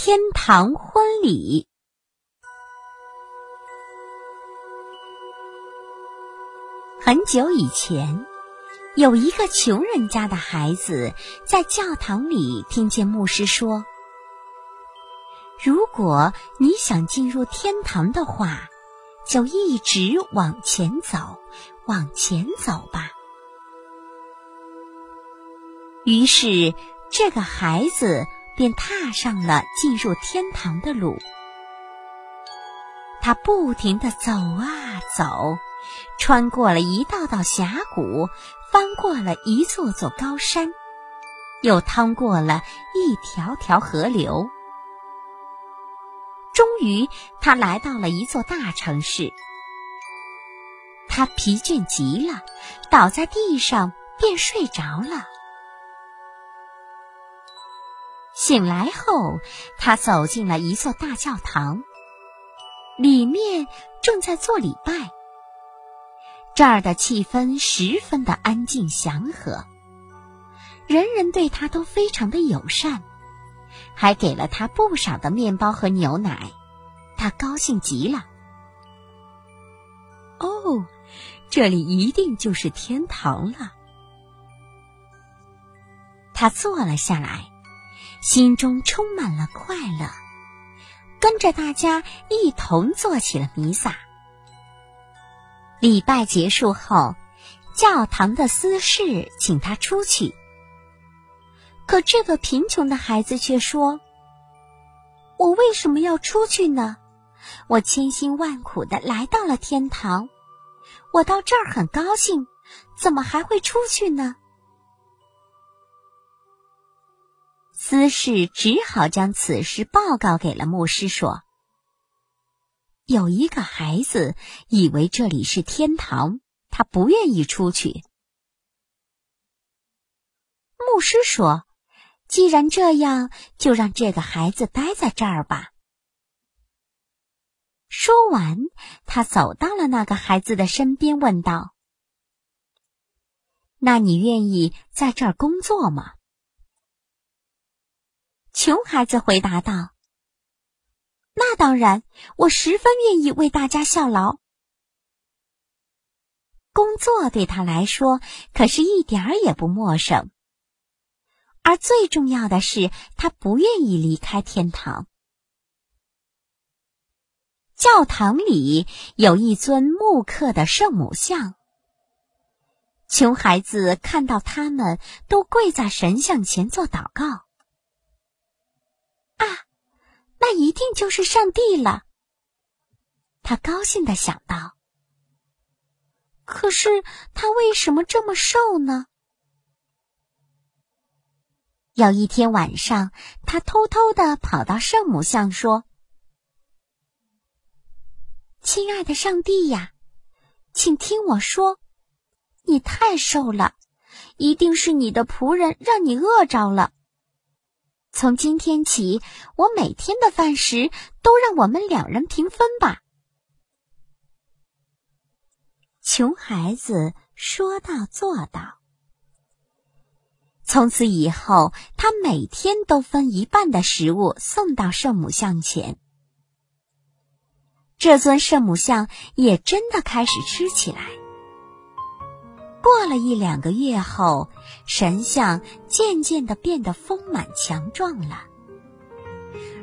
天堂婚礼。很久以前，有一个穷人家的孩子在教堂里听见牧师说：“如果你想进入天堂的话，就一直往前走，往前走吧。”于是，这个孩子便踏上了进入天堂的路。他不停地走啊走，穿过了一道道峡谷，翻过了一座座高山，又趟过了一条条河流。终于，他来到了一座大城市。他疲倦极了，倒在地上便睡着了。醒来后，他走进了一座大教堂，里面正在做礼拜。这儿的气氛十分的安静祥和，人人对他都非常的友善，还给了他不少的面包和牛奶，他高兴极了。哦，这里一定就是天堂了。他坐了下来。心中充满了快乐，跟着大家一同做起了弥撒。礼拜结束后，教堂的司事请他出去。可这个贫穷的孩子却说：“我为什么要出去呢？我千辛万苦的来到了天堂，我到这儿很高兴，怎么还会出去呢？”司事只好将此事报告给了牧师，说：“有一个孩子以为这里是天堂，他不愿意出去。”牧师说：“既然这样，就让这个孩子待在这儿吧。”说完，他走到了那个孩子的身边，问道：“那你愿意在这儿工作吗？”穷孩子回答道：“那当然，我十分愿意为大家效劳。工作对他来说可是一点儿也不陌生。而最重要的是，他不愿意离开天堂。教堂里有一尊木刻的圣母像。穷孩子看到他们都跪在神像前做祷告。”啊，那一定就是上帝了。他高兴的想到。可是他为什么这么瘦呢？有一天晚上，他偷偷的跑到圣母像说：“亲爱的上帝呀，请听我说，你太瘦了，一定是你的仆人让你饿着了。”从今天起，我每天的饭食都让我们两人平分吧。”穷孩子说到做到。从此以后，他每天都分一半的食物送到圣母像前。这尊圣母像也真的开始吃起来。过了一两个月后，神像渐渐的变得丰满强壮了。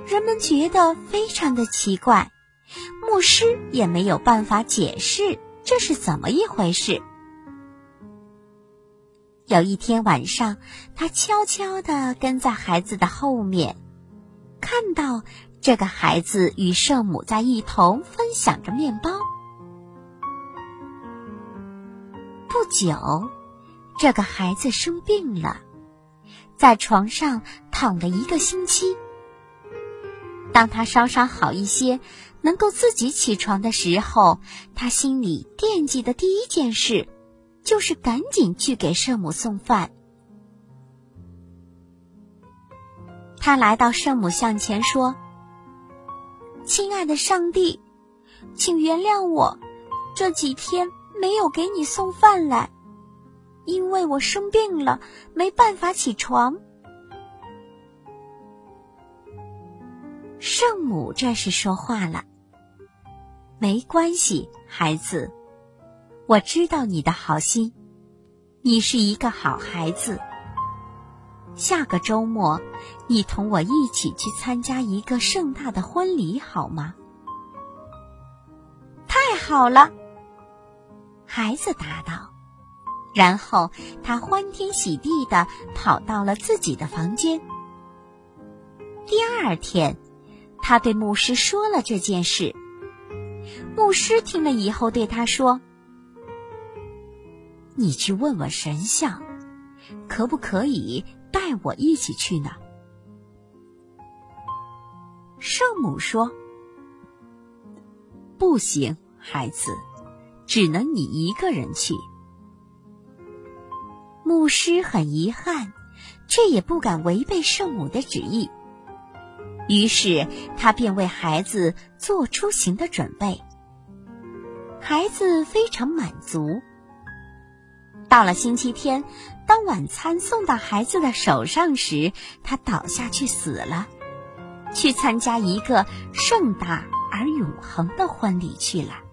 人们觉得非常的奇怪，牧师也没有办法解释这是怎么一回事。有一天晚上，他悄悄的跟在孩子的后面，看到这个孩子与圣母在一同分享着面包。不久，这个孩子生病了，在床上躺了一个星期。当他稍稍好一些，能够自己起床的时候，他心里惦记的第一件事，就是赶紧去给圣母送饭。他来到圣母像前说：“亲爱的上帝，请原谅我，这几天。”没有给你送饭来，因为我生病了，没办法起床。圣母这时说话了：“没关系，孩子，我知道你的好心，你是一个好孩子。下个周末，你同我一起去参加一个盛大的婚礼，好吗？”太好了，孩子答道。然后他欢天喜地的跑到了自己的房间。第二天。他对牧师说了这件事。牧师听了以后对他说：“你去问问神像，可不可以带我一起去呢？”圣母说：“不行，孩子，只能你一个人去。”牧师很遗憾，却也不敢违背圣母的旨意。于是他便为孩子做出行的准备。孩子非常满足。到了星期天，当晚餐送到孩子的手上时，他倒下去死了，去参加一个盛大而永恒的婚礼去了。